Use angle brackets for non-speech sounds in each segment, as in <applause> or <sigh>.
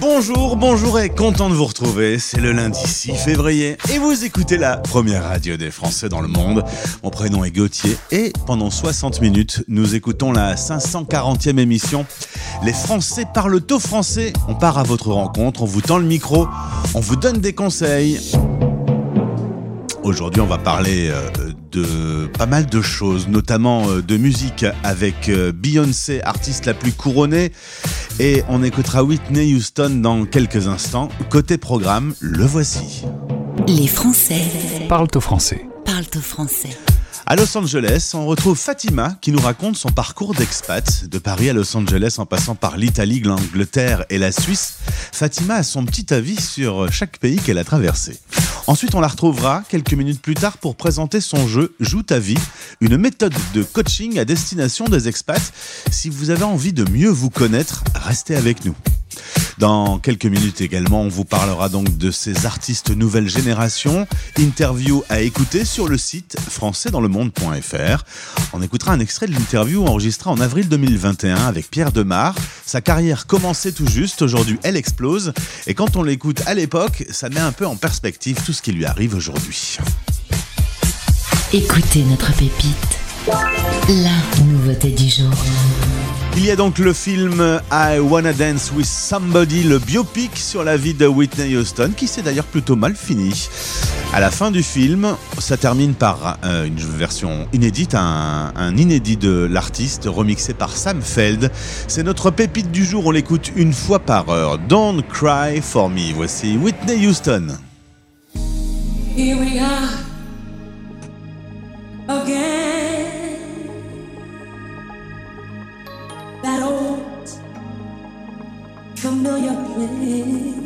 Bonjour, bonjour et content de vous retrouver. C'est le lundi 6 février et vous écoutez la première radio des Français dans le monde. Mon prénom est Gauthier et pendant 60 minutes, nous écoutons la 540e émission. Les Français parlent au français. On part à votre rencontre, on vous tend le micro, on vous donne des conseils. Aujourd'hui, on va parler euh, de pas mal de choses, notamment euh, de musique avec euh, Beyoncé, artiste la plus couronnée. Et on écoutera Whitney Houston dans quelques instants. Côté programme, le voici. Les Français Parlent au français. parlent au français. À Los Angeles, on retrouve Fatima qui nous raconte son parcours d'expat. De Paris à Los Angeles en passant par l'Italie, l'Angleterre et la Suisse, Fatima a son petit avis sur chaque pays qu'elle a traversé. Ensuite, on la retrouvera quelques minutes plus tard pour présenter son jeu Joue ta vie, une méthode de coaching à destination des expats. Si vous avez envie de mieux vous connaître, restez avec nous. Dans quelques minutes également, on vous parlera donc de ces artistes nouvelle génération. Interview à écouter sur le site françaisdanslemonde.fr. On écoutera un extrait de l'interview enregistrée en avril 2021 avec Pierre Demar. Sa carrière commençait tout juste, aujourd'hui elle explose. Et quand on l'écoute à l'époque, ça met un peu en perspective tout ce qui lui arrive aujourd'hui. Écoutez notre pépite. La nouveauté du jour. Il y a donc le film I Wanna Dance with Somebody, le biopic sur la vie de Whitney Houston, qui s'est d'ailleurs plutôt mal fini. À la fin du film, ça termine par euh, une version inédite, un, inédit de l'artiste remixé par Sam Feld. C'est notre pépite du jour, on l'écoute une fois par heure. Don't Cry for Me. Voici Whitney Houston. Here we are again. Familiar place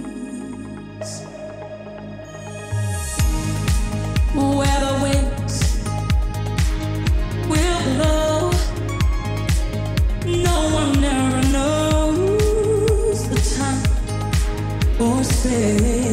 where the winds will blow. No one ever knows the time or space.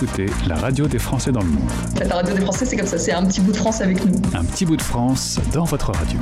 Écoutez la radio des Français dans le monde. La radio des Français, c'est comme ça, c'est un petit bout de France avec nous. Un petit bout de France dans votre radio.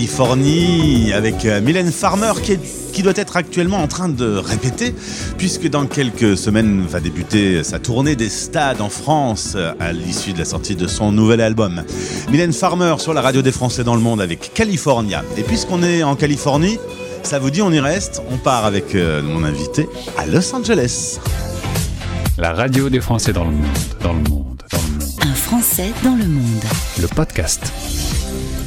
Californie avec euh, Mylène Farmer qui, est- qui doit être actuellement en train de répéter puisque dans quelques semaines va débuter sa tournée des stades en France euh, à l'issue de la sortie de son nouvel album. Mylène Farmer sur la radio des Français dans le monde avec California. Et puisqu'on est en Californie, ça vous dit on y reste On part avec euh, mon invité à Los Angeles. La radio des Français dans le monde. Dans le monde. Dans le monde. un Français dans le monde. Le podcast.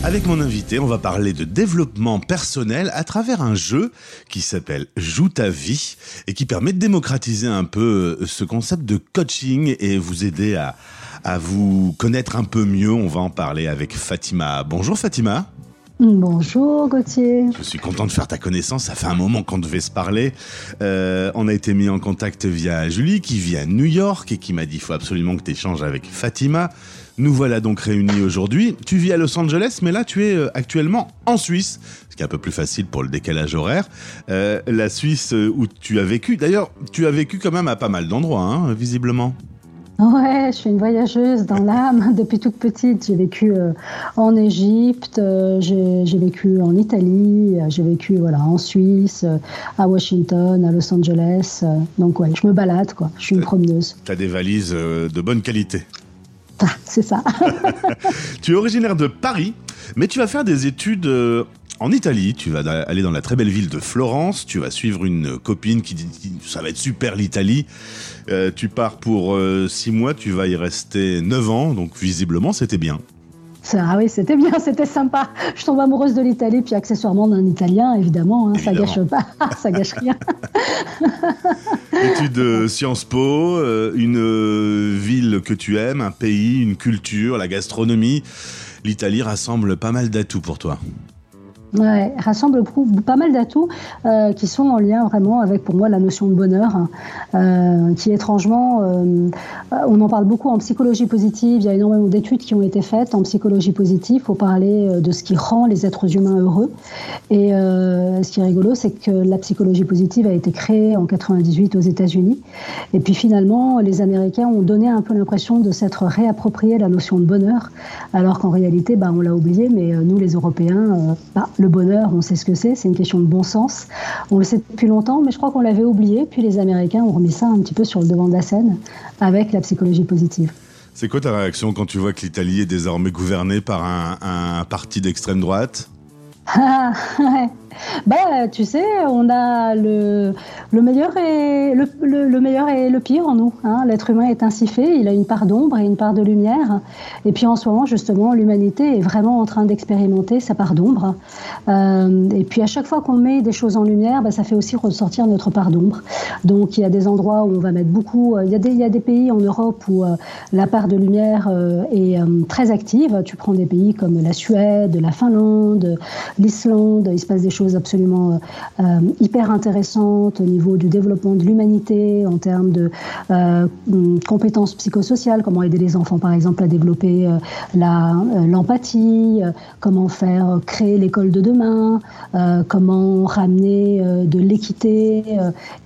Avec mon invité, on va parler de développement personnel à travers un jeu qui s'appelle Joue ta vie et qui permet de démocratiser un peu euh, ce concept de coaching et vous aider à, à vous connaître un peu mieux. On va en parler avec Fatima. Bonjour Fatima. Bonjour Gauthier. Je suis content de faire ta connaissance. Ça fait un moment qu'on devait se parler. Euh, on a été mis en contact via Julie qui vit à New York et qui m'a dit il faut absolument que tu échanges avec Fatima. Nous voilà donc réunis aujourd'hui. Tu vis à Los Angeles, mais là tu es euh, actuellement en Suisse, ce qui est un peu plus facile pour le décalage horaire. Euh, la Suisse euh, où tu as vécu. D'ailleurs, tu as vécu quand même à pas mal d'endroits, hein, visiblement. Ouais, je suis une voyageuse dans l'âme <laughs> depuis toute petite. J'ai vécu euh, en Égypte, euh, j'ai vécu en Italie, euh, j'ai vécu voilà en Suisse, à Washington, à Los Angeles. donc ouais, je me balade quoi. Je suis une promeneuse. Tu as des valises de bonne qualité. C'est ça. <laughs> Tu es originaire de Paris, mais tu vas faire des études euh, en Italie. Tu vas aller dans la très belle ville de Florence. Tu vas suivre une copine qui dit ça va être super l'Italie. Euh, tu pars pour euh, six mois, tu vas y rester neuf ans, donc visiblement c'était bien. Ah oui, c'était bien, <laughs> c'était sympa. Je tombe amoureuse de l'Italie, puis accessoirement d'un Italien, évidemment. hein, ça Évidemment. gâche pas, <laughs> ça gâche rien. Études de Sciences Po, euh, une que tu aimes, un pays, une culture, la gastronomie. L'Italie rassemble pas mal d'atouts pour toi. Ouais, rassemble pas mal d'atouts euh, qui sont en lien vraiment avec pour moi la notion de bonheur, hein, euh, qui étrangement, euh, on en parle beaucoup en psychologie positive. Il y a énormément d'études qui ont été faites en psychologie positive pour parler euh, de ce qui rend les êtres humains heureux. Et ce qui est rigolo, c'est que la psychologie positive a été créée en 98 aux États-Unis. Et puis finalement, les Américains ont donné un peu l'impression de s'être réapproprié la notion de bonheur, alors qu'en réalité, bah, on l'a oublié. Mais nous, les Européens, bah, le bonheur, on sait ce que c'est. C'est une question de bon sens. On le sait depuis longtemps, mais je crois qu'on l'avait oublié. Puis les Américains ont remis ça un petit peu sur le devant de la scène avec la psychologie positive. C'est quoi ta réaction quand tu vois que l'Italie est désormais gouvernée par un, un parti d'extrême droite? Ah, <laughs> ouais. Bah, tu sais, on a le, le, meilleur et le, le- le meilleur et le pire en nous. hein. L'être humain est ainsi fait, il a une part d'ombre et une part de lumière. Et puis en ce moment, justement, l'humanité est vraiment en train d'expérimenter sa part d'ombre. Euh, et puis à chaque fois qu'on met des choses en lumière, bah, ça fait aussi ressortir notre part d'ombre. Donc il y a des endroits où on va mettre beaucoup. euh, Il y a des, pays en Europe où euh, la part de lumière est très active. Tu prends des pays comme la Suède, la Finlande, l'Islande. Il se passe des choses absolument euh, euh, hyper intéressantes au niveau du développement de l'humanité, en termes de euh, hum, compétences psychosociales, comment aider les enfants par exemple à développer l'empathie, comment faire créer l'école de demain, comment ramener de l'équité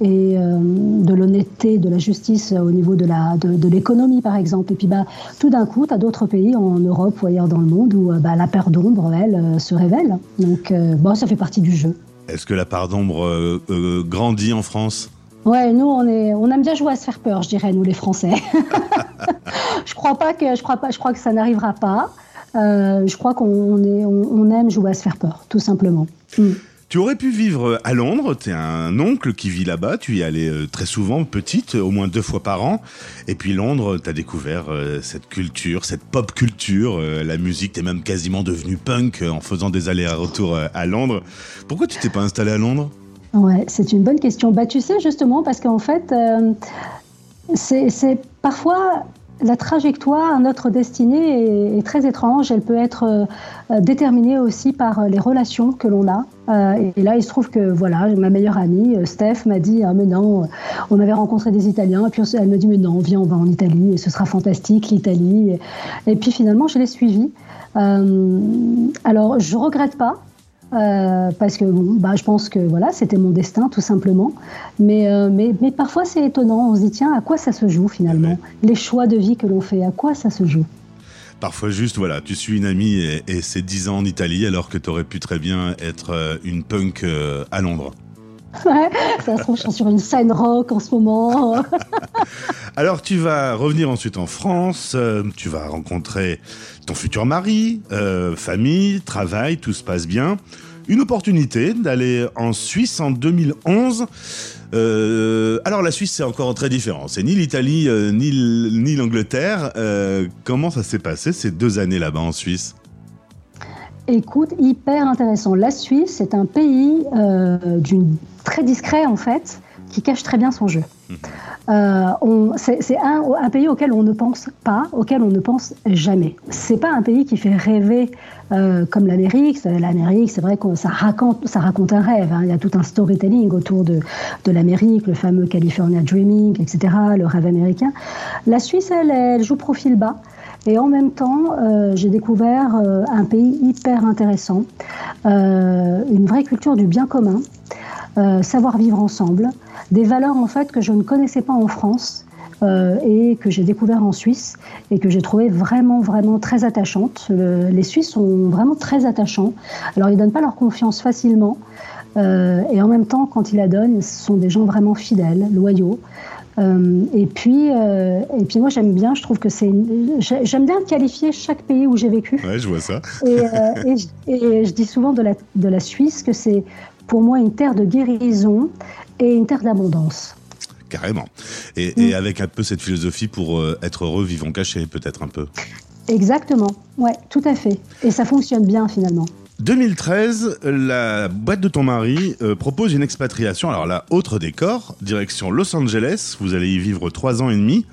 et de l'honnêteté, de la justice au niveau de, la, de, de l'économie par exemple. Et puis bah, tout d'un coup, tu as d'autres pays en Europe ou ailleurs dans le monde où bah, la paire d'ombre, elle, se révèle. Donc bon, ça fait partie du jeu. Est-ce que la part d'ombre euh, euh, grandit en France? Ouais, nous on est, on aime bien jouer à se faire peur, je dirais, nous les Français. <laughs> <laughs> je crois pas que, je crois pas, je crois que ça n'arrivera pas. Euh, je crois qu'on est, on, on aime jouer à se faire peur, tout simplement. Mm. Tu aurais pu vivre à Londres, tu un oncle qui vit là-bas, tu y allais euh, très souvent, petite, au moins deux fois par an. Et puis Londres, tu as découvert euh, cette culture, cette pop culture, euh, la musique, tu es même quasiment devenu punk euh, en faisant des allers-retours euh, à Londres. Pourquoi tu t'es pas installé à Londres? Ouais, c'est une bonne question. Bah, tu sais, justement, parce qu'en fait, euh, c'est parfois la trajectoire, notre destinée est, très étrange. Elle peut être euh, déterminée aussi par euh, les relations que l'on a. Euh, et là, il se trouve que voilà, ma meilleure amie, Steph, m'a dit ah mais non, on avait rencontré des Italiens, et puis elle me dit mais non, viens, on va en Italie, et ce sera fantastique l'Italie. Et, puis finalement, je l'ai suivie. Alors, je regrette pas. Euh, parce que bon, bah, je pense que voilà, c'était mon destin tout simplement. Mais, euh, mais, mais parfois c'est étonnant, on se dit tiens, à quoi ça se joue finalement Les choix de vie que l'on fait, à quoi ça se joue? Parfois juste, voilà, tu suis une amie et, et c'est 10 ans en Italie alors que tu aurais pu très bien être euh, une punk à Londres. Ouais, ça se trouve, sur une scène rock en ce moment. <laughs> Alors tu vas revenir ensuite en France, euh, tu vas rencontrer ton futur mari, euh, famille, travail, tout se passe bien. Une opportunité d'aller en Suisse en 2011. Euh, alors la Suisse c'est encore très différent, c'est ni l'Italie ni l'Angleterre. Comment ça s'est passé ces deux années là-bas en Suisse? Écoute, hyper intéressant. La Suisse, c'est un pays euh, d'une très discret en fait, qui cache très bien son jeu. Euh, on- c'est un, un pays auquel on ne pense pas, auquel on ne pense jamais. C'est pas un pays qui fait rêver euh, comme l'Amérique. L'Amérique, c'est vrai que ça raconte, ça raconte un rêve. hein. Il y a tout un storytelling autour de, de l'Amérique, le fameux California Dreaming, etc., le rêve américain. La Suisse, elle, elle joue profil bas. Et en même temps, euh, j'ai découvert euh, un pays hyper intéressant, euh, une vraie culture du bien commun, savoir vivre ensemble, des valeurs en fait que je ne connaissais pas en France et que j'ai découvert en Suisse et que j'ai trouvé vraiment vraiment très attachantes. Le- les Suisses sont vraiment très attachants. Alors ils donnent pas leur confiance facilement et en même temps quand ils la donnent, ce sont des gens vraiment fidèles, loyaux. Euh, et puis, euh, et puis moi j'aime bien, je trouve que c'est, j'aime bien qualifier chaque pays où j'ai vécu. Ouais, je vois ça. Et, euh, <laughs> et je, et je dis souvent de la, de la Suisse que c'est pour moi une terre de guérison et une terre d'abondance. Carrément. Et, Mm. et avec un peu cette philosophie pour être heureux, vivons cachés, peut-être un peu. Exactement, ouais, tout à fait. Et ça fonctionne bien finalement. 2013, la boîte de ton mari euh, propose une expatriation. Alors là, autre décor, direction Los Angeles. Vous allez y vivre trois ans et demi.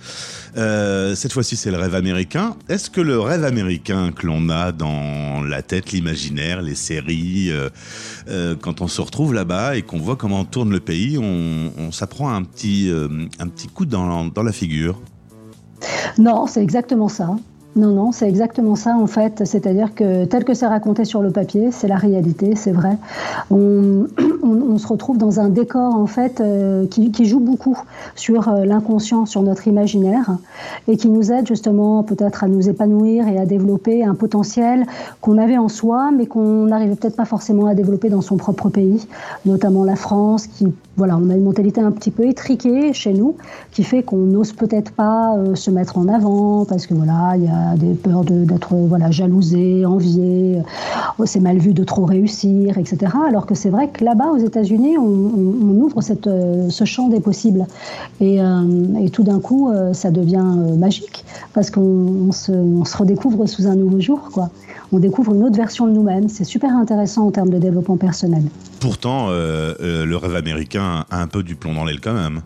Euh, cette fois-ci, c'est le rêve américain. Est-ce que le rêve américain que l'on a dans la tête, l'imaginaire, les séries, euh, quand on se retrouve là-bas et qu'on voit comment tourne le pays, on, s'apprend un petit, coup dans la figure? Non, c'est exactement ça. Non, non, c'est exactement ça en fait. C'est-à-dire que tel que c'est raconté sur le papier, c'est la réalité, c'est vrai. <clears throat> On, se retrouve dans un décor en fait euh, qui, qui joue beaucoup sur euh, l'inconscient, sur notre imaginaire, et qui nous aide justement peut-être à nous épanouir et à développer un potentiel qu'on avait en soi, mais qu'on n'arrivait peut-être pas forcément à développer dans son propre pays, notamment la France, qui voilà, on a une mentalité un petit peu étriquée chez nous, qui fait qu'on n'ose peut-être pas euh, se mettre en avant parce que voilà, il y a des peurs d'être voilà jalousé, envié, euh, c'est mal vu de trop réussir, etc. Alors que c'est vrai que là-bas aux États-Unis, on, ouvre euh, ce champ des possibles et, euh, tout d'un coup, ça devient magique parce qu'on on se, redécouvre sous un nouveau jour. On découvre une autre version de nous-mêmes. C'est super intéressant en termes de développement personnel. Pourtant, euh, euh, le rêve américain a un peu du plomb dans l'aile quand même.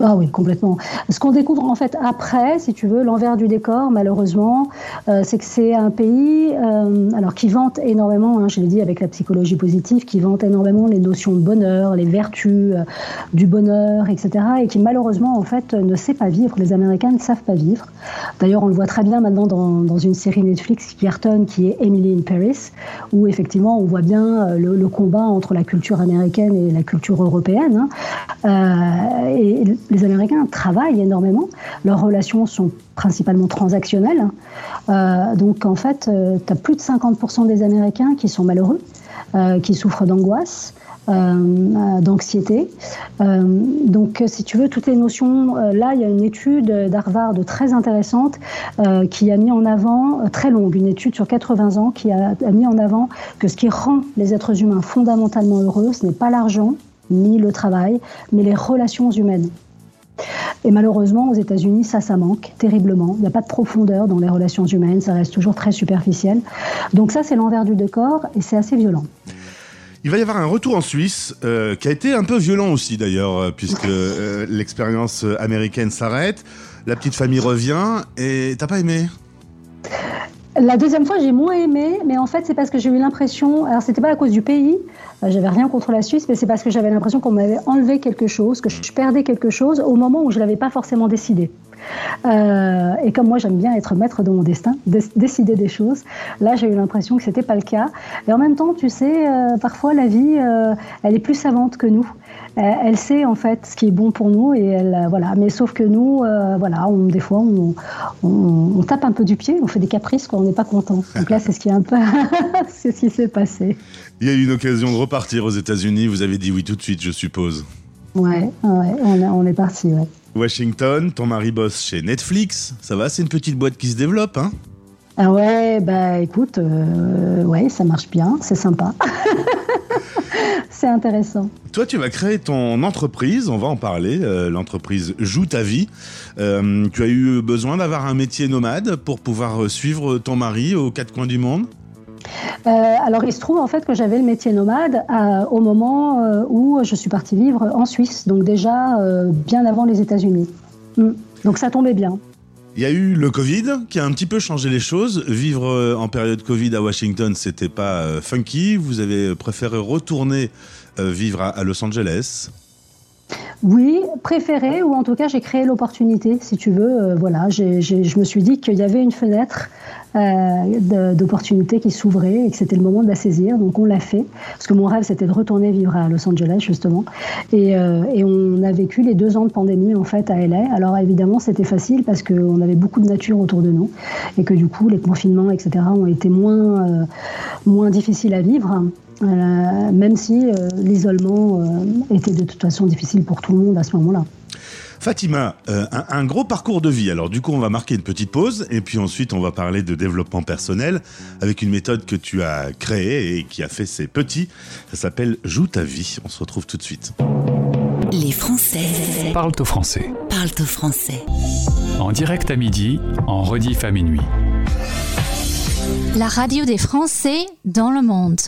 Ah oui, complètement. Ce qu'on découvre en fait après, si tu veux, l'envers du décor, malheureusement, euh, c'est que c'est un pays euh, alors qui vante énormément, hein, je l'ai dit avec la psychologie positive, qui vante énormément les notions de bonheur, les vertus euh, du bonheur, etc. Et qui malheureusement en fait ne sait pas vivre. Les Américains ne savent pas vivre. D'ailleurs, on le voit très bien maintenant dans, dans une série Netflix qui cartonne, qui est Emily in Paris, où effectivement on voit bien le, combat entre la culture américaine et la culture européenne. hein. Et les Américains travaillent énormément. Leurs relations sont principalement transactionnelles. Euh, donc en fait, tu as plus de 50% des Américains qui sont malheureux, euh, qui souffrent d'angoisse. euh, euh, d'anxiété. Euh, donc, si tu veux, toutes les notions, euh, là, il y a une étude d'Harvard très intéressante euh, qui a mis en avant, euh, très longue, une étude sur 80 ans, qui a mis en avant que ce qui rend les êtres humains fondamentalement heureux, ce n'est pas l'argent ni le travail, mais les relations humaines. Et malheureusement, aux États-Unis, ça, ça manque terriblement. Il n'y a pas de profondeur dans les relations humaines, ça reste toujours très superficiel. Donc ça, c'est l'envers du décor et c'est assez violent. Il va y avoir un retour en Suisse euh, qui a été un peu violent aussi d'ailleurs, euh, puisque <laughs> euh, l'expérience américaine s'arrête, la petite famille revient et t'as pas aimé? La deuxième fois, j'ai moins aimé, mais en fait, c'est parce que j'ai eu l'impression. Alors, c'était pas à cause du pays, euh, j'avais rien contre la Suisse, mais c'est parce que j'avais l'impression qu'on m'avait enlevé quelque chose, que je perdais quelque chose au moment où je l'avais pas forcément décidé. Euh, et comme moi, j'aime bien être maître de mon destin, dé- décider des choses. Là, j'ai eu l'impression que c'était pas le cas. Et en même temps, tu sais, euh, parfois la vie, euh, elle est plus savante que nous. Elle sait en fait ce qui est bon pour nous et elle, voilà. Mais sauf que nous, voilà, on, des fois, on, tape un peu du pied, on fait des caprices quand on n'est pas content. Donc là, c'est ce qui est <laughs> c'est ce qui s'est passé. Il y a eu une occasion de repartir aux États-Unis, vous avez dit oui tout de suite, je suppose. Ouais, ouais, on, a- on est parti. Ouais. Washington, ton mari bosse chez Netflix, ça va, c'est une petite boîte qui se développe, hein? Ah ouais, bah écoute, euh, ouais, ça marche bien, c'est sympa. <laughs> c'est intéressant. Toi, tu vas créer ton entreprise, on va en parler. euh, L'entreprise Joue ta vie. Euh, tu as eu besoin d'avoir un métier nomade pour pouvoir suivre ton mari aux quatre coins du monde? Euh, alors, il se trouve en fait que j'avais le métier nomade euh, au moment euh, où je suis partie vivre en Suisse, donc déjà bien avant les États-Unis. Mm. Donc, ça tombait bien. Il y a eu le Covid qui a un petit peu changé les choses. Vivre en période Covid à Washington, c'était pas funky. Vous avez préféré retourner vivre à Los Angeles. Oui, préféré, ou en tout cas, j'ai créé l'opportunité, si tu veux. Euh, voilà, je me suis dit qu'il y avait une fenêtre euh, d'opportunité qui s'ouvrait et que c'était le moment de la saisir. Donc, on l'a fait. Parce que mon rêve, c'était de retourner vivre à Los Angeles, justement. Et, euh, et on a vécu les deux ans de pandémie, en fait, à LA. Alors, évidemment, c'était facile parce qu'on avait beaucoup de nature autour de nous et que, du coup, les confinements, etc., ont été moins, moins difficiles à vivre. Euh, même si euh, l'isolement euh, était de toute façon difficile pour tout le monde à ce moment-là. Fatima, euh, un, un gros parcours de vie. Alors du coup, on va marquer une petite pause et puis ensuite, on va parler de développement personnel avec une méthode que tu as créée et qui a fait ses petits. Ça s'appelle Joue ta vie. On se retrouve tout de suite. Les Français Parle au français. parlent au français. En direct à midi, en rediff à minuit. La radio des Français dans le monde.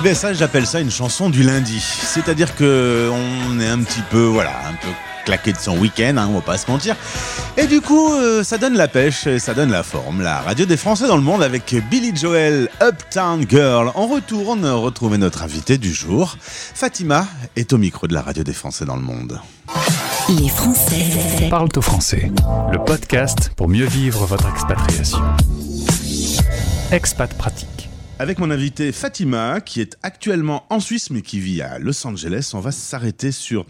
Eh bien ça, j'appelle ça une chanson du lundi. C'est-à-dire que on est un petit peu, voilà, un peu claqué de son week-end, hein, on va pas se mentir. Et du coup, euh, ça donne la pêche, et ça donne la forme. La radio des Français dans le monde avec Billy Joel, Uptown Girl. En retourne retrouver notre invité du jour. Fatima est au micro de la radio des Français dans le monde. Les Français Parle au français. Le podcast pour mieux vivre votre expatriation. Expat pratique. Avec mon invité Fatima, qui est actuellement en Suisse mais qui vit à Los Angeles, on va s'arrêter sur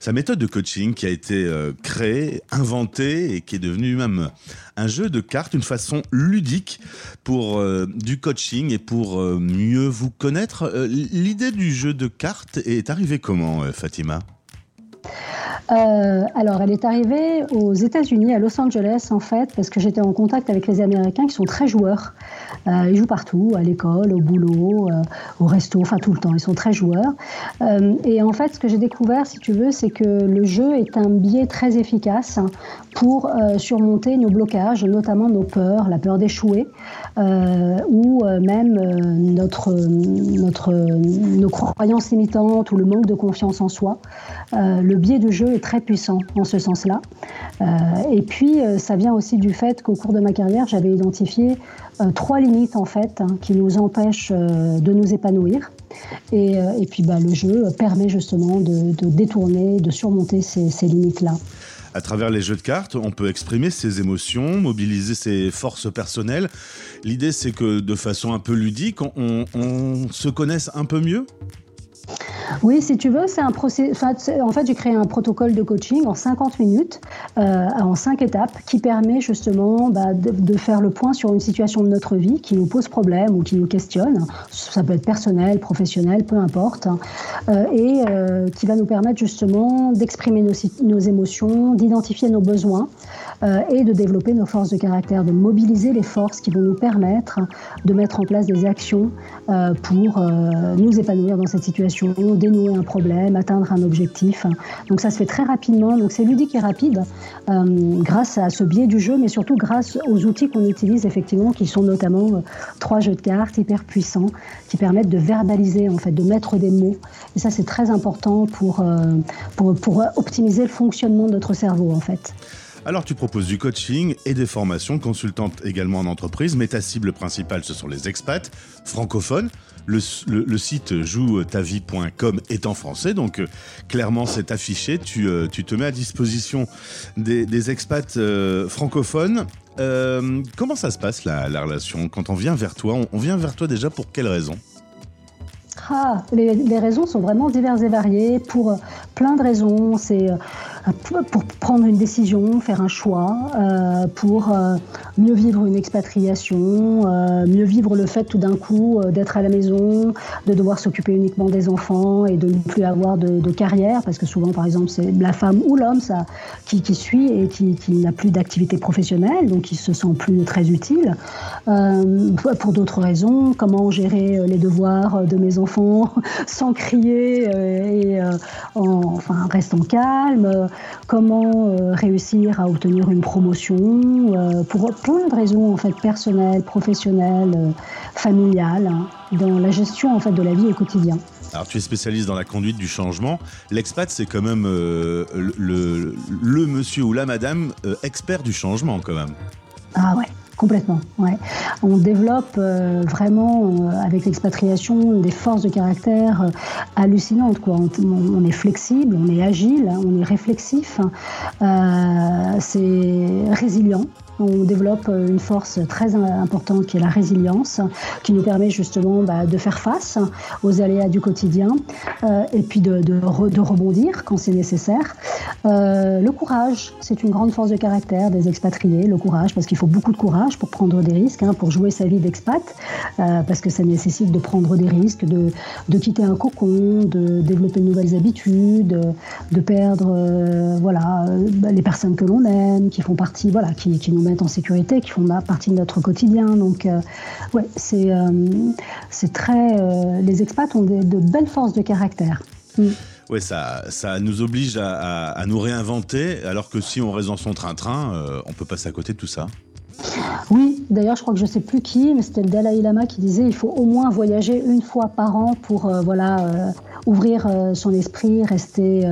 sa méthode de coaching qui a été euh, créée, inventée et qui est devenue même un jeu de cartes, une façon ludique pour euh, du coaching et pour euh, mieux vous connaître. L'idée du jeu de cartes est arrivée comment, Fatima? Euh, alors, elle est arrivée aux États-Unis, à Los Angeles, en fait, parce que j'étais en contact avec les Américains qui sont très joueurs. Euh, ils jouent partout, à l'école, au boulot, euh, au resto, enfin tout le temps. Ils sont très joueurs. Et en fait, ce que j'ai découvert, si tu veux, c'est que le jeu est un biais très efficace pour surmonter nos blocages, notamment nos peurs, la peur d'échouer, ou même notre, notre, nos croyances limitantes ou le manque de confiance en soi. Le biais du jeu est très puissant en ce sens-là. Euh, et puis, euh, ça vient aussi du fait qu'au cours de ma carrière, j'avais identifié euh, trois limites en fait hein, qui nous empêchent de nous épanouir. Et, puis, bah, le jeu permet justement de, détourner, de surmonter ces, limites-là. À travers les jeux de cartes, on peut exprimer ses émotions, mobiliser ses forces personnelles. L'idée, c'est que de façon un peu ludique, on se connaisse un peu mieux? Oui, si tu veux, c'est un c'est- En fait, j'ai créé un protocole de coaching en 50 minutes, euh, en 5 étapes, qui permet justement bah, de, faire le point sur une situation de notre vie qui nous pose problème ou qui nous questionne. Ça peut être personnel, professionnel, peu importe. Euh, et euh, qui va nous permettre justement d'exprimer nos, émotions, d'identifier nos besoins et de développer nos forces de caractère, de mobiliser les forces qui vont nous permettre de mettre en place des actions euh, pour euh, nous épanouir dans cette situation, dénouer un problème, atteindre un objectif. Donc ça se fait très rapidement, donc c'est ludique et rapide euh, grâce à ce biais du jeu, mais surtout grâce aux outils qu'on utilise effectivement, qui sont notamment euh, trois jeux de cartes hyper puissants, qui permettent de verbaliser en fait, de mettre des mots. Et ça c'est très important pour, euh, pour, pour optimiser le fonctionnement de notre cerveau en fait. Alors tu proposes du coaching et des formations, consultante également en entreprise, mais ta cible principale ce sont les expats francophones. Le, site jouetavie.com est en français, donc euh, clairement c'est affiché. Tu, euh, tu te mets à disposition des, expats euh, francophones. Comment ça se passe la, la relation? Quand on vient vers toi on, vient vers toi déjà pour quelles raisons Ah, les, les raisons sont vraiment diverses et variées pour plein de raisons. C'est pour prendre une décision, faire un choix, euh, pour euh, mieux vivre une expatriation, euh, mieux vivre le fait tout d'un coup euh, d'être à la maison, de devoir s'occuper uniquement des enfants et de ne plus avoir de, de carrière, parce que souvent, par exemple, c'est la femme ou l'homme ça, qui, qui suit et qui, qui n'a plus d'activité professionnelle, donc qui se sent plus très utile. Euh, pour d'autres raisons, comment gérer euh, les devoirs de mes enfants <laughs> sans crier et en, enfin restant calme, comment euh, réussir à obtenir une promotion, euh, pour plein de raisons en fait personnelles, professionnelles, euh, familiales, hein, dans la gestion en fait de la vie au quotidien. Alors tu es spécialiste dans la conduite du changement. L'expat c'est quand même euh, le, le- le monsieur ou la madame euh, expert du changement quand même. Ah ouais, complètement. Ouais. On développe euh, vraiment euh, avec l'expatriation des forces de caractère euh, hallucinantes. Quoi. On, est flexible, on est agile, hein, on est réflexif, euh, c'est résilient. On développe euh, une force très importante qui est la résilience, qui nous permet justement bah, de faire face aux aléas du quotidien euh, et puis de, de re- de rebondir quand c'est nécessaire. Euh, le courage, c'est une grande force de caractère des expatriés, le courage, parce qu'il faut beaucoup de courage pour prendre des risques, hein, pour jouer sa vie d'expat, parce que ça nécessite de prendre des risques, de, quitter un cocon, de développer de nouvelles habitudes, de perdre voilà, bah, les personnes que l'on aime, qui font partie, voilà, qui, qui nous mettent en sécurité, qui font partie de notre quotidien. Donc, euh, ouais, c'est euh, c'est très. euh, les expats ont de belles forces de caractère. Mm. Ouais, ça, ça nous oblige à, à- à nous réinventer, alors que si on reste dans son train-train, euh, on peut passer à côté de tout ça. Oui, d'ailleurs, je crois que je sais plus qui, mais c'était le Dalai Lama qui disait il faut au moins voyager une fois par an pour euh, voilà euh, ouvrir euh, son esprit, rester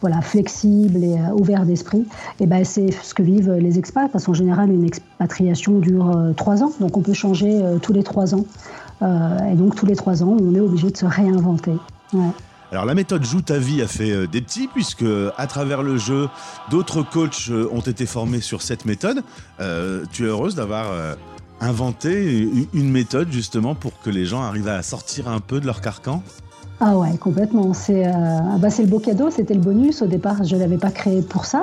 voilà flexible et ouvert d'esprit. Et ben c'est ce que vivent les expats parce qu'en général une expatriation dure trois ans, donc on peut changer tous les trois ans. Et donc tous les trois ans, on est obligé de se réinventer. Alors la méthode Joue ta vie a fait euh, des petits, puisque à travers le jeu, d'autres coachs euh, ont été formés sur cette méthode. Euh, tu es heureuse d'avoir inventé une méthode justement pour que les gens arrivent à sortir un peu de leur carcan? Ah ouais, complètement. C'est euh, bah c'est le beau cadeau, c'était le bonus. Au départ, je ne l'avais pas créé pour ça.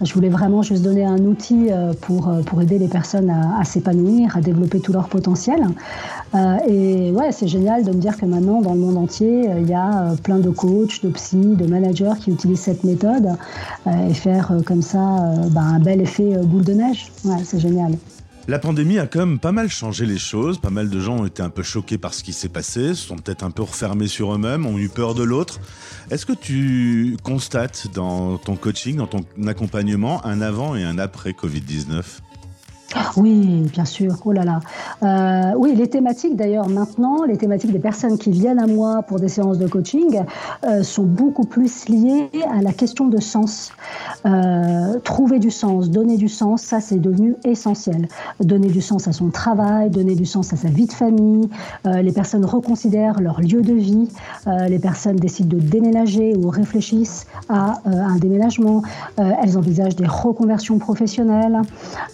Je voulais vraiment juste donner un outil euh, pour, euh, pour aider les personnes à, s'épanouir, à développer tout leur potentiel. Euh, et ouais, c'est génial de me dire que maintenant, dans le monde entier, il y a plein de coachs, de psy, de managers qui utilisent cette méthode et faire comme ça bah, un bel effet boule de neige. Ouais, c'est génial. La pandémie a quand même pas mal changé les choses. Pas mal de gens ont été un peu choqués par ce qui s'est passé, se sont peut-être un peu refermés sur eux-mêmes, ont eu peur de l'autre. Est-ce que tu constates dans ton coaching, dans ton accompagnement, un avant et un après Covid-19 Oui, bien sûr. Oh là là. Euh, oui, les thématiques d'ailleurs maintenant, les thématiques des personnes qui viennent à moi pour des séances de coaching euh, sont beaucoup plus liées à la question de sens. Euh, trouver du sens, donner du sens, ça c'est devenu essentiel. Donner du sens à son travail, donner du sens à sa vie de famille. Les personnes reconsidèrent leur lieu de vie. Les personnes décident de déménager ou réfléchissent à euh, un déménagement. Elles envisagent des reconversions professionnelles.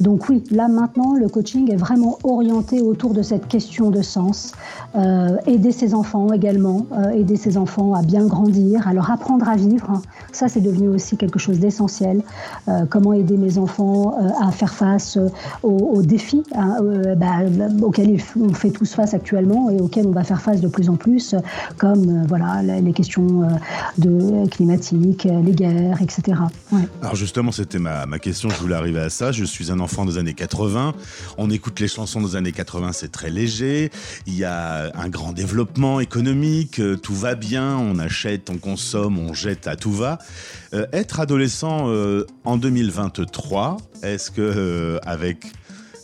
Donc oui, là maintenant, le coaching est vraiment orienté autour de cette question de sens. Euh, aider ses enfants également, euh, aider ses enfants à bien grandir, à leur apprendre à vivre. Ça, c'est devenu aussi quelque chose d'essentiel. Euh, comment aider mes enfants à faire face aux, défis hein, bah, auxquels on fait tous face actuellement et auxquels on va faire face de plus en plus, comme voilà les questions de climatiques, les guerres, etc. Alors justement, c'était ma, ma question, je voulais arriver à ça. Je suis un enfant des années 80. On écoute les chansons des années 80, c'est très léger. Il y a un grand développement économique, euh, tout va bien, on achète, on consomme, on jette à tout va. Euh, être adolescent euh, en 2023, est-ce que avec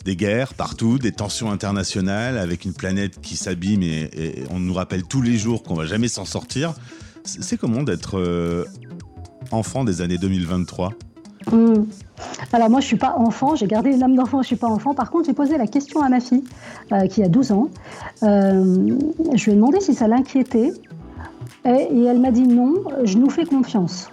des guerres partout, des tensions internationales, avec une planète qui s'abîme et, et on nous rappelle tous les jours qu'on va jamais s'en sortir, c'est comment d'être enfant des années 2023 Hum. Alors moi, je suis pas enfant, j'ai gardé l'âme d'enfant, je suis pas enfant. Par contre, j'ai posé la question à ma fille, euh, qui a 12 ans. Euh, je lui ai demandé si ça l'inquiétait. Et, elle m'a dit non, je nous fais confiance.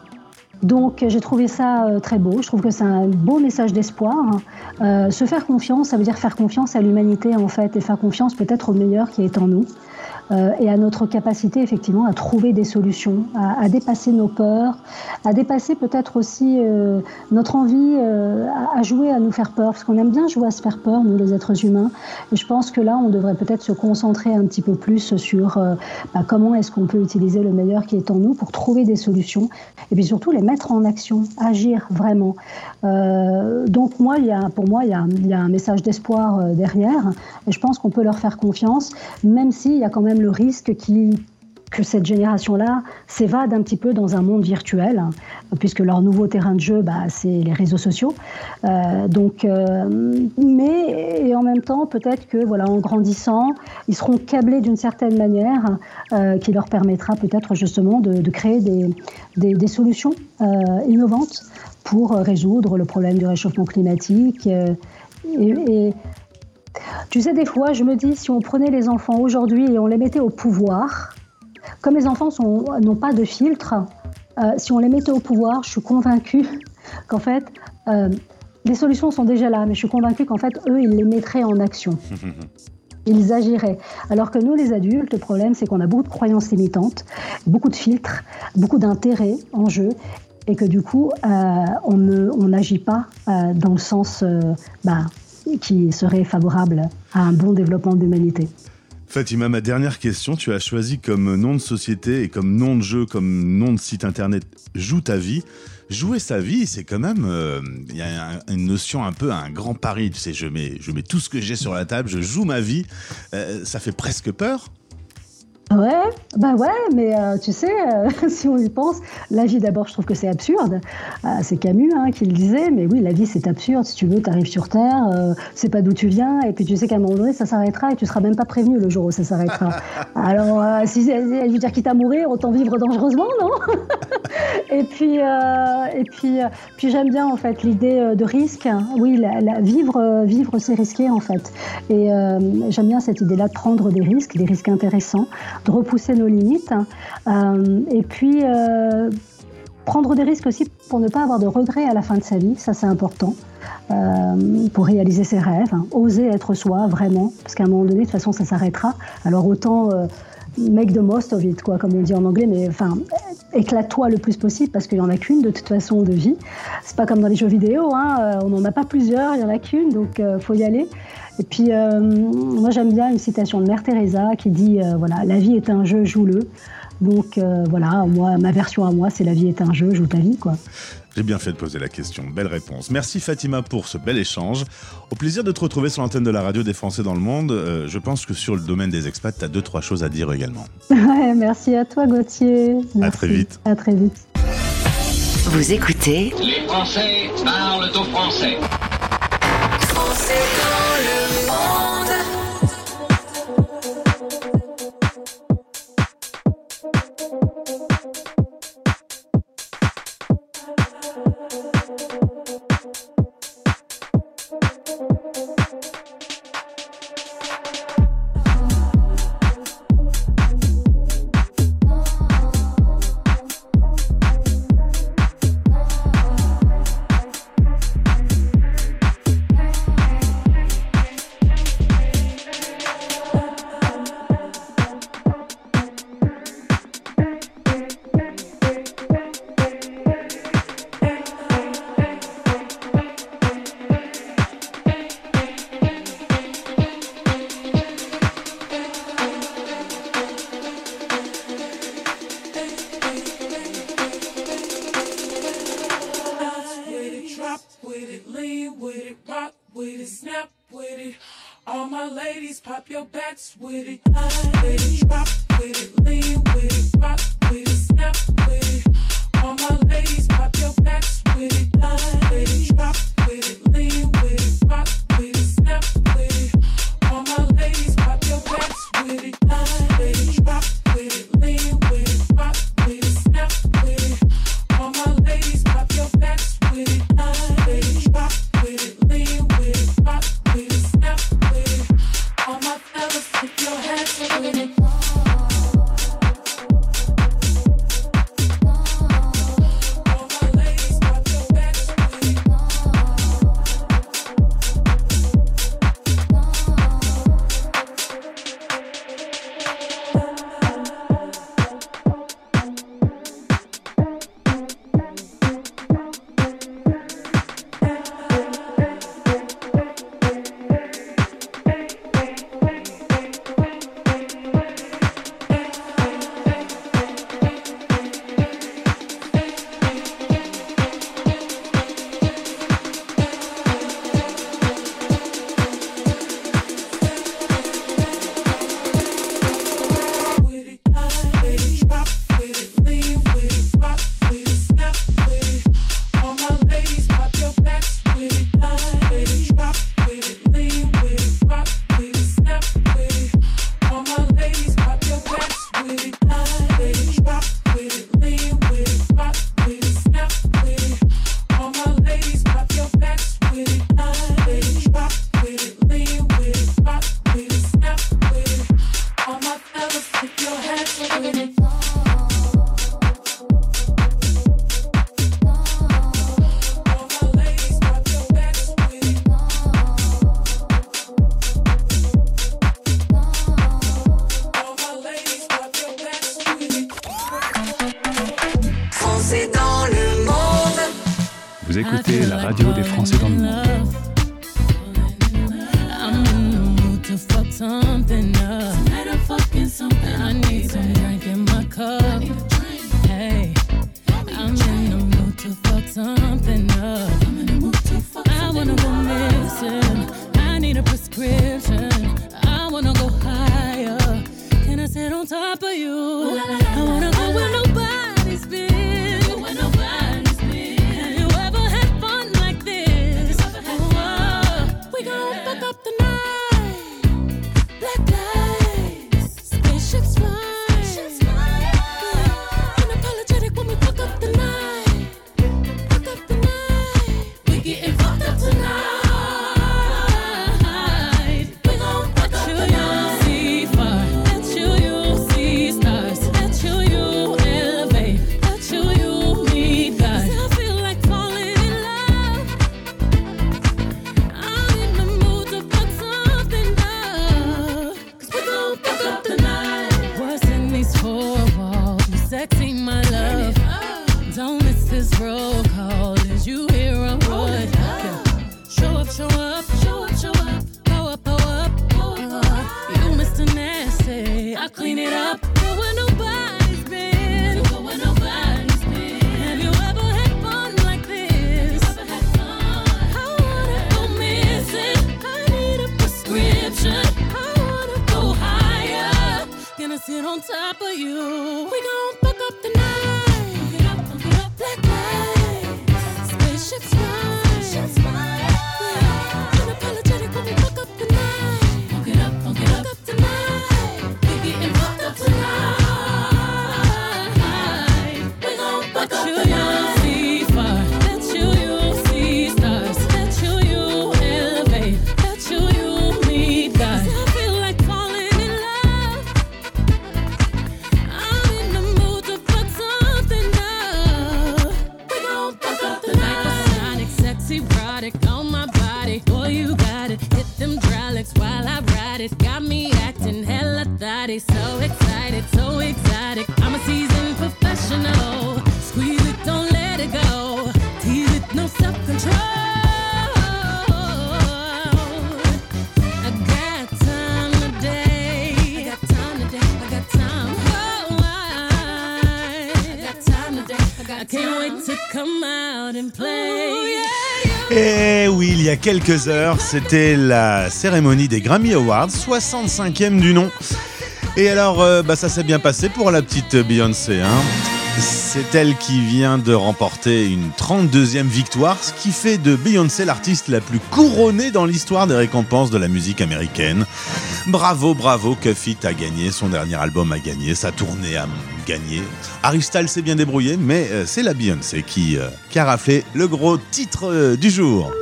Donc j'ai trouvé ça euh, très beau, je trouve que c'est un beau message d'espoir. Euh, se faire confiance, ça veut dire faire confiance à l'humanité en fait, et faire confiance peut-être au meilleur qui est en nous. Euh, et à notre capacité effectivement à trouver des solutions, à, dépasser nos peurs, à dépasser peut-être aussi euh, notre envie euh, à, jouer à nous faire peur, parce qu'on aime bien jouer à se faire peur, nous les êtres humains. Et je pense que là, on devrait peut-être se concentrer un petit peu plus sur bah, comment est-ce qu'on peut utiliser le meilleur qui est en nous pour trouver des solutions, et puis surtout les mettre en action, agir vraiment. Donc moi, pour moi, il y a, il y a un message d'espoir derrière, et je pense qu'on peut leur faire confiance, même s'il y a quand même le risque que cette génération-là s'évade un petit peu dans un monde virtuel, hein, puisque leur nouveau terrain de jeu, bah, c'est les réseaux sociaux. Euh, donc, euh, mais et en même temps, peut-être que voilà, en grandissant, ils seront câblés d'une certaine manière euh, qui leur permettra peut-être justement de, créer des, solutions innovantes pour résoudre le problème du réchauffement climatique. Tu sais, des fois, je me dis, si on prenait les enfants aujourd'hui et on les mettait au pouvoir, comme les enfants n'ont pas de filtre, euh, si on les mettait au pouvoir, je suis convaincue <laughs> qu'en fait, euh, les solutions sont déjà là, mais je suis convaincue qu'en fait, eux, ils les mettraient en action. <laughs> Ils agiraient. Alors que nous, les adultes, le problème, c'est qu'on a beaucoup de croyances limitantes, beaucoup de filtres, beaucoup d'intérêts en jeu, et que du coup, euh, on n'agit pas euh, dans le sens bah, qui serait favorable à un bon développement de l'humanité. Fatima, ma dernière question, tu as choisi comme nom de société et comme nom de jeu, comme nom de site internet Joue ta vie. Jouer sa vie, c'est quand même, euh, il y a un- une notion un peu un grand pari. Tu sais, je mets, je mets tout ce que j'ai sur la table, je joue ma vie. Euh, ça fait presque peur. Ouais, bah ouais, mais euh, tu sais, euh, <laughs> si on y pense, la vie d'abord, je trouve que c'est absurde. Euh, c'est Camus hein, qui le disait, mais oui, la vie c'est absurde. Si tu veux, tu arrives sur Terre, c'est pas d'où tu viens, et puis tu sais qu'à un moment donné, ça s'arrêtera et tu seras même pas prévenu le jour où ça s'arrêtera. <laughs> Alors, si, je veux dire, quitte à mourir, autant vivre dangereusement, non? <laughs> Et puis, et puis, puis j'aime bien en fait l'idée de risque. Oui, la, la- vivre, vivre, c'est risqué en fait. Et j'aime bien cette idée-là de prendre des risques, des risques intéressants, de repousser nos limites. Euh, et puis, euh, prendre des risques aussi pour ne pas avoir de regrets à la fin de sa vie, ça c'est important, euh, pour réaliser ses rêves, hein. oser être soi vraiment, parce qu'à un moment donné, de toute façon, ça s'arrêtera. Alors autant make the most of it, quoi, comme on dit en anglais, mais enfin, éclate-toi le plus possible parce qu'il n'y en a qu'une de toute façon de vie. C'est pas comme dans les jeux vidéo, hein, on n'en a pas plusieurs, il n'y en a qu'une, donc euh, faut y aller. Et puis, euh, moi, j'aime bien une citation de Mère Teresa qui dit euh, voilà, la vie est un jeu, joue-le. Donc euh, voilà, moi, ma version à moi, c'est la vie est un jeu, joue ta vie, quoi. J'ai bien fait de poser la question, belle réponse. Merci Fatima pour ce bel échange. Au plaisir de te retrouver sur l'antenne de la radio des Français dans le monde. je pense que sur le domaine des expats, tu as deux, trois choses à dire également. <laughs> Merci à toi Gauthier. Merci. À très vite. À très vite. Vous écoutez Les Français parlent aux Français. C'est dans le monde. ships fly. Sexy, on my body. Boy, you got it. Hit them hydraulics while I ride it. Got me acting hella thotty. So excited, so exotic. I'm a seasoned professional. Squeeze it, don't let it go. Tease it, no self control. I got time today. I got time today. I got time. I, I got time today. I, got I can't wait to come out and play. Et oui, il y a quelques heures, c'était la cérémonie des Grammy Awards, 65e du nom. Et alors, euh, bah, ça s'est bien passé pour la petite Beyoncé. Hein. C'est elle qui vient de remporter une 32e victoire, ce qui fait de Beyoncé l'artiste la plus couronnée dans l'histoire des récompenses de la musique américaine. Bravo, bravo, Cuffit a gagné, son dernier album a gagné, sa tournée a gagné. Harry Styles s'est bien débrouillé, mais euh, c'est la Beyoncé qui, euh, qui a raflé le gros titre euh, du jour.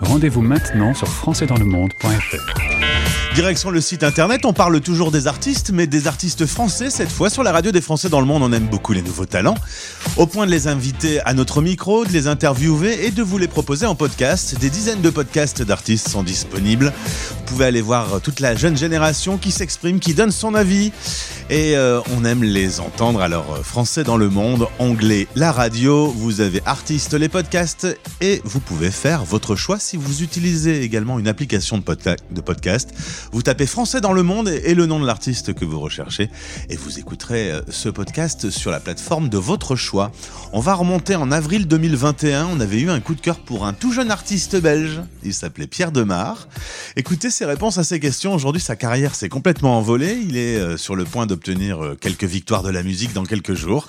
Rendez-vous maintenant sur françaisdanslemonde.fr. Direction le site internet, on parle toujours des artistes, mais des artistes français cette fois. Sur la radio des Français dans le monde, on aime beaucoup les nouveaux talents. Au point de les inviter à notre micro, de les interviewer et de vous les proposer en podcast. Des dizaines de podcasts d'artistes sont disponibles. Vous pouvez aller voir toute la jeune génération qui s'exprime, qui donne son avis. Et euh, on aime les entendre. Alors, euh, Français dans le monde, anglais, la radio, vous avez artistes, les podcasts, et vous pouvez faire votre choix si vous utilisez également une application de, podca- de podcast. Vous tapez Français dans le monde et, le nom de l'artiste que vous recherchez, et vous écouterez euh, ce podcast sur la plateforme de votre choix. On va remonter en avril 2021. On avait eu un coup de cœur pour un tout jeune artiste belge. Il s'appelait Pierre Demar. Écoutez ses réponses à ces questions. Aujourd'hui, sa carrière s'est complètement envolée. Il est euh, sur le point d'obtenir euh, quelques victoires de la musique dans quelques jours.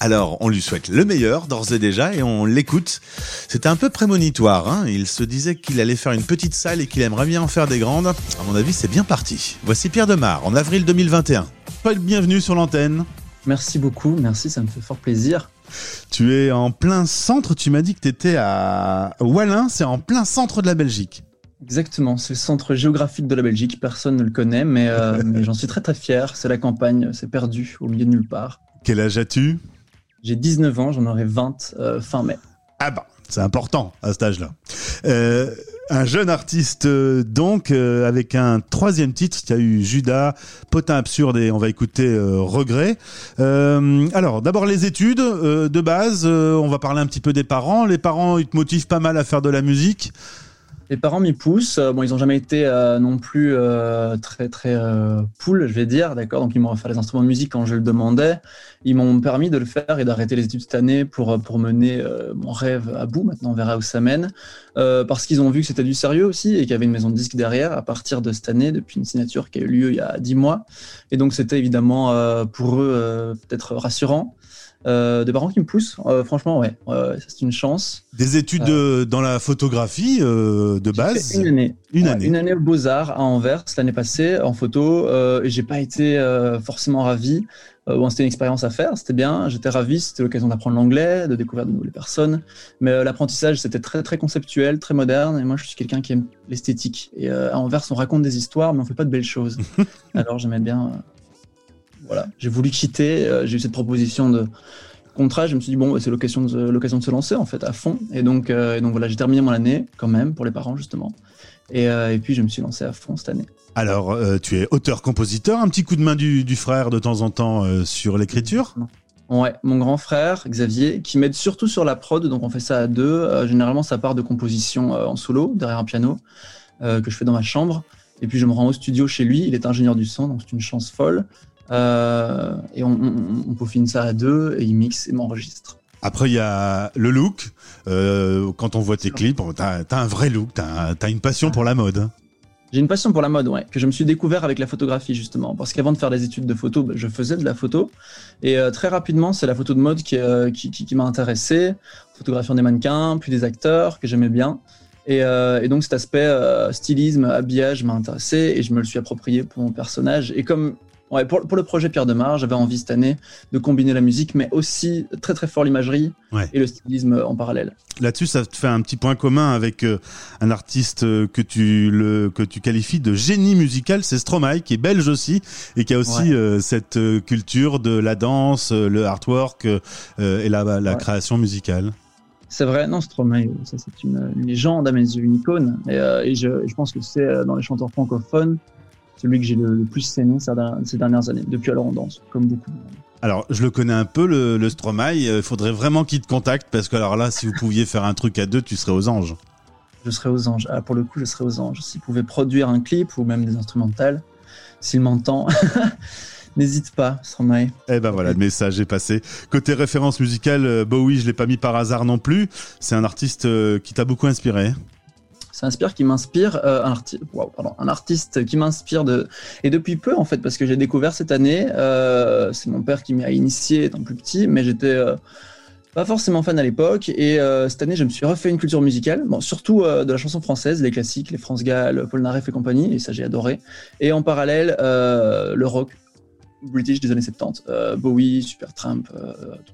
Alors, on lui souhaite le meilleur d'ores et déjà et on l'écoute. C'était un peu prémonitoire. Hein il se disait qu'il allait faire une petite salle et qu'il aimerait bien en faire des grandes. À mon avis, c'est bien parti. Voici Pierre Demar en avril 2021. Paul, bienvenue sur l'antenne. Merci beaucoup, merci, ça me fait fort plaisir. Tu es en plein centre. Tu m'as dit que tu étais à Wallin. C'est en plein centre de la Belgique. Exactement, c'est le centre géographique de la Belgique, personne ne le connaît, mais, euh, <laughs> mais j'en suis très très fier. C'est la campagne, c'est perdu au milieu de nulle part. Quel âge as-tu? J'ai 19 ans, j'en aurai 20 euh, fin mai. Ah bah, c'est important à cet âge-là. Euh, un jeune artiste, euh, donc, euh, avec un troisième titre. Y a eu Judas, Potin Absurde et on va écouter euh, Regret. Alors, d'abord les études de base. on va parler un petit peu des parents. Les parents, ils te motivent pas mal à faire de la musique. Les parents m'y poussent. Euh, Bon, ils n'ont jamais été euh, non plus euh, très très euh, pool, je vais dire, d'accord? Donc ils m'ont offert les instruments de musique quand je le demandais. Ils m'ont permis de le faire et d'arrêter les études cette année pour pour mener mon rêve à bout. Maintenant, on verra où ça mène. Parce qu'ils ont vu que c'était du sérieux aussi et qu'il y avait une maison de disques derrière à partir de cette année, depuis une signature qui a eu lieu il y a dix mois. Et donc c'était évidemment pour eux peut-être rassurant. Euh, des parents qui me poussent, euh, franchement, ouais, ça, c'est une chance. Des études euh, dans la photographie euh, de base. Une année. Une Ouais, année. Une année aux Beaux-Arts à Anvers l'année passée en photo euh, et j'ai pas été euh, forcément ravi. Euh, bon, c'était une expérience à faire, c'était bien, j'étais ravi, c'était l'occasion d'apprendre l'anglais, de découvrir de nouvelles personnes. Mais euh, l'apprentissage, c'était très très conceptuel, très moderne et moi je suis quelqu'un qui aime l'esthétique. Et euh, à Anvers, on raconte des histoires, mais on fait pas de belles choses. <laughs> Alors j'aimais bien. Voilà, j'ai voulu quitter, euh, j'ai eu cette proposition de contrat, je me suis dit bon, bah, c'est l'occasion de, l'occasion de se lancer en fait à fond. Et donc, euh, et donc voilà, j'ai terminé mon année quand même pour les parents justement. Et, euh, et puis je me suis lancé à fond cette année. Alors, tu es auteur-compositeur. Un petit coup de main du, du frère de temps en temps sur l'écriture? Ouais, mon grand frère Xavier, qui m'aide surtout sur la prod, donc on fait ça à deux. Généralement, ça part de composition en solo, derrière un piano, que je fais dans ma chambre. Et puis je me rends au studio chez lui. Il est ingénieur du son, donc c'est une chance folle. Euh, et on, on- on peaufine ça à deux et il mixe et m'enregistre. Après, il y a le look. Euh, quand on voit tes clips, t'as as un vrai look, t'as as une passion pour la mode. J'ai une passion pour la mode, ouais, que je me suis découvert avec la photographie justement, parce qu'avant de faire des études de photo, bah, je faisais de la photo, et euh, très rapidement, c'est la photo de mode qui, euh, qui, qui- qui m'a intéressé, photographiant des mannequins, puis des acteurs que j'aimais bien, et, euh, et donc cet aspect stylisme, habillage m'a intéressé, et je me le suis approprié pour mon personnage, et comme ouais, pour, pour le projet Pierre Demar, j'avais envie cette année de combiner la musique, mais aussi très très fort l'imagerie Ouais. et le stylisme en parallèle. Là-dessus, ça te fait un petit point commun avec euh, un artiste euh, que tu le que tu qualifies de génie musical, c'est Stromae, qui est belge aussi et qui a aussi Ouais. euh, cette culture de la danse, le artwork euh, et la, la Ouais. création musicale. C'est vrai, non, Stromae, c'est une, une légende à mes yeux, une icône. Et, et je, je pense que c'est dans les chanteurs francophones celui que j'ai le, le plus aimé ces, dernières- années, depuis alors on danse, comme beaucoup. Alors, je le connais un peu, le, le Stromae. Il faudrait vraiment qu'il te contacte parce que alors là, si vous pouviez faire un truc à deux, tu serais aux anges. Je serais aux anges. Ah, pour le coup, je serais aux anges. S'il pouvait produire un clip ou même des instrumentales, s'il m'entend, <laughs> n'hésite pas, Stromae. Eh ben voilà, le message est passé. Côté référence musicale, euh, Bowie, je l'ai pas mis par hasard non plus. C'est un artiste euh, qui t'a beaucoup inspiré. C'est un qui m'inspire, euh, un, waouh, pardon, un artiste qui m'inspire de et depuis peu en fait parce que j'ai découvert cette année. euh, c'est mon père qui m'y a initié étant plus petit, mais j'étais euh, pas forcément fan à l'époque et cette année je me suis refait une culture musicale, bon surtout de la chanson française, les classiques, les France Gall, Paul Naref et compagnie, et ça j'ai adoré. Et en parallèle le rock British des années 70, euh, Bowie, Supertramp, euh,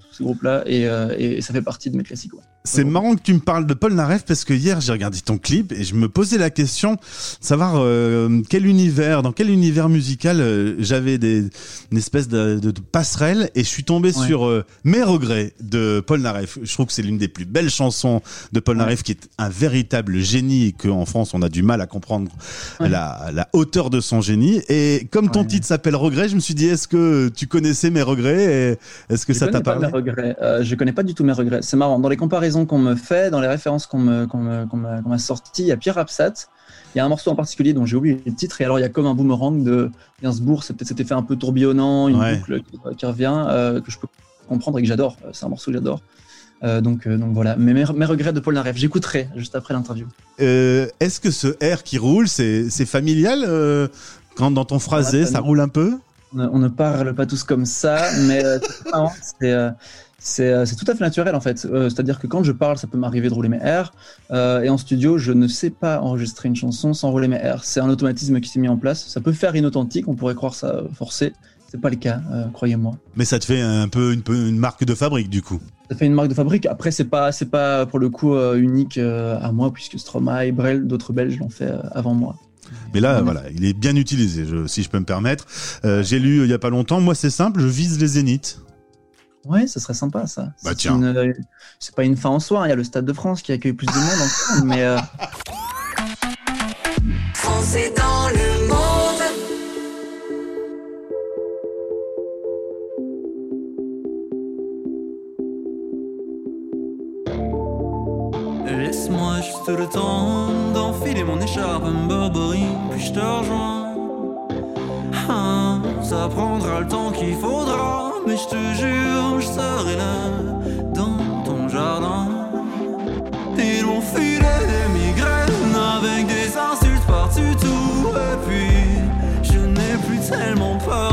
tous ces groupes-là, et, euh, et ça fait partie de mes classiques. ouais. C'est marrant que tu me parles de Paul Naref parce que hier j'ai regardé ton clip et je me posais la question de savoir euh, quel univers, dans quel univers musical j'avais des, une espèce de, de- de passerelle et je suis tombé Ouais. sur Mes regrets de Paul Naref. Je trouve que c'est l'une des plus belles chansons de Paul Ouais. Naref qui est un véritable génie et qu'en France on a du mal à comprendre la, la hauteur de son génie. Et comme ton titre s'appelle Regrets, je me suis dit est-ce que tu connaissais Mes regrets et est-ce que Je ça t'a connais pas parlé mes regrets. Euh, je connais pas du tout mes regrets. C'est marrant. Dans les comparaisons qu'on me fait, dans les références qu'on qu'on qu'on m'a qu'on m'a sorties, il y a Pierre Rapsat. Il y a un morceau en particulier dont j'ai oublié le titre. Et alors, il y a comme un boomerang de Gainsbourg. C'est peut-être cet effet un peu tourbillonnant, une Ouais. boucle qui, qui revient, euh, que je peux comprendre et que j'adore. Euh, C'est un morceau que j'adore. Euh, donc, euh, donc voilà. Mais mes, mes regrets de Paul Naref, j'écouterai juste après l'interview. Euh, Est-ce que ce R qui roule, c'est c'est familial quand dans ton phrasé, ça roule un peu? On ne, parle pas tous comme ça, mais euh, <laughs> c'est euh, euh, c'est tout à fait naturel en fait. Euh, C'est-à-dire que quand je parle, ça peut m'arriver de rouler mes R, euh, et en studio, je ne sais pas enregistrer une chanson sans rouler mes R. C'est un automatisme qui s'est mis en place. Ça peut faire inauthentique, on pourrait croire ça forcé. C'est pas le cas, euh, croyez-moi. Mais ça te fait un peu une, marque de fabrique du coup. Ça fait une marque de fabrique. Après, c'est pas, c'est pas pour le coup unique à moi, puisque Stromae, Brel, d'autres Belges l'ont fait avant moi. Mais là, voilà, il est bien utilisé, je- si je peux me permettre. Euh, J'ai lu euh, il y a pas longtemps, moi c'est simple, je vise les zéniths. Ouais, ça serait sympa ça. Bah, C'est euh, c'est pas une fin en soi. hein. Il y a le Stade de France qui accueille plus de monde encore, mais euh, dans le monde. Laisse-moi juste le temps d'enfiler mon écharpe Burberry, puis je te rejoins. Ah, ça prendra le temps qu'il faudra, mais je te jure, je serai là dans ton jardin. Ils m'ont filé des migraines avec des insultes par-dessus tout, et puis je n'ai plus tellement peur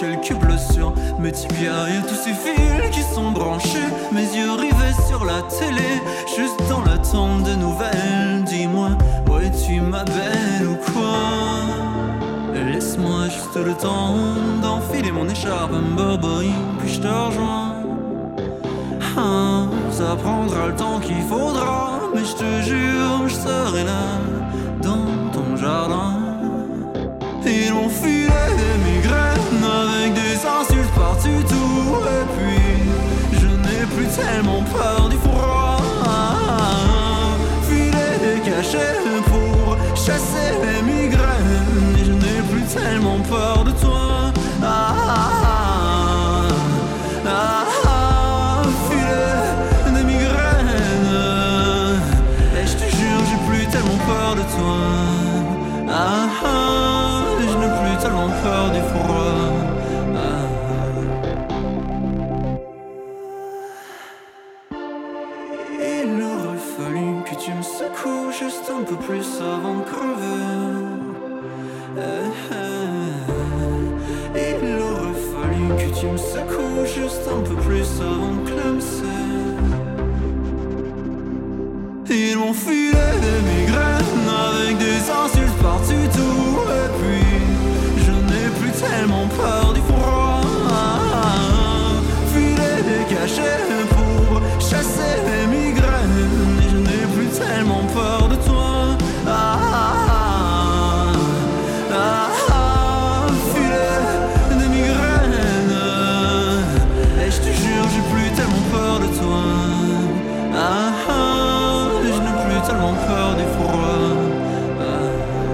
bras, les quelques blessures, mes tibias et tous ces fils qui sont branchés, mes yeux rivés sur la télé, juste dans l'attente de nouvelles. Dis-moi, où es-tu ma belle ou quoi? Laisse-moi juste le temps d'enfiler mon écharpe Burberry, puis je te rejoins. Ah, ça prendra le temps qu'il faudra, mais je te jure, je serai là dans ton jardin. Ils ont filé des migraines avec des insultes par-dessus tout. Et puis, je n'ai plus tellement peur du froid. Filé des cachets pour chasser les migraines. Et je n'ai plus tellement peur de toi. Tu me secoues juste un peu plus avant de clamser. Ils m'ont filé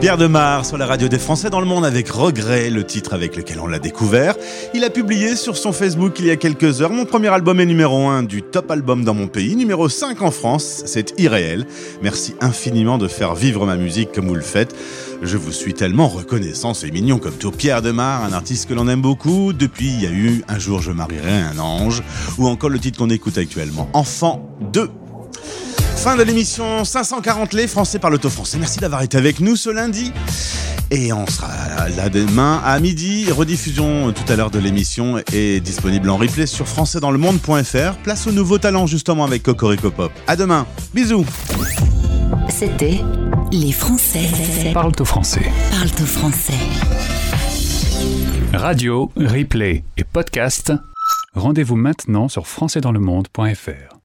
Pierre Demar sur la radio des Français dans le monde avec regret, le titre avec lequel on l'a découvert. Il a publié sur son Facebook il y a quelques heures Mon premier album est numéro 1 du top album dans mon pays, numéro 5 en France, c'est irréel. Merci infiniment de faire vivre ma musique comme vous le faites. Je vous suis tellement reconnaissant, c'est mignon comme tout. Pierre Demar, un artiste que l'on aime beaucoup. Depuis, il y a eu Un jour je marierai un ange, ou encore le titre qu'on écoute actuellement, Enfant 2. Fin de l'émission 540 les Français par l'auto français. Merci d'avoir été avec nous ce lundi. Et on sera là demain à midi. Rediffusion tout à l'heure de l'émission est disponible en replay sur françaisdanslemonde.fr. Place au nouveau talent justement avec Cocorico Pop. À demain. Bisous. C'était Les Français Parle au français. parlent au français. Radio, replay et podcast. Rendez-vous maintenant sur françaisdanslemonde.fr.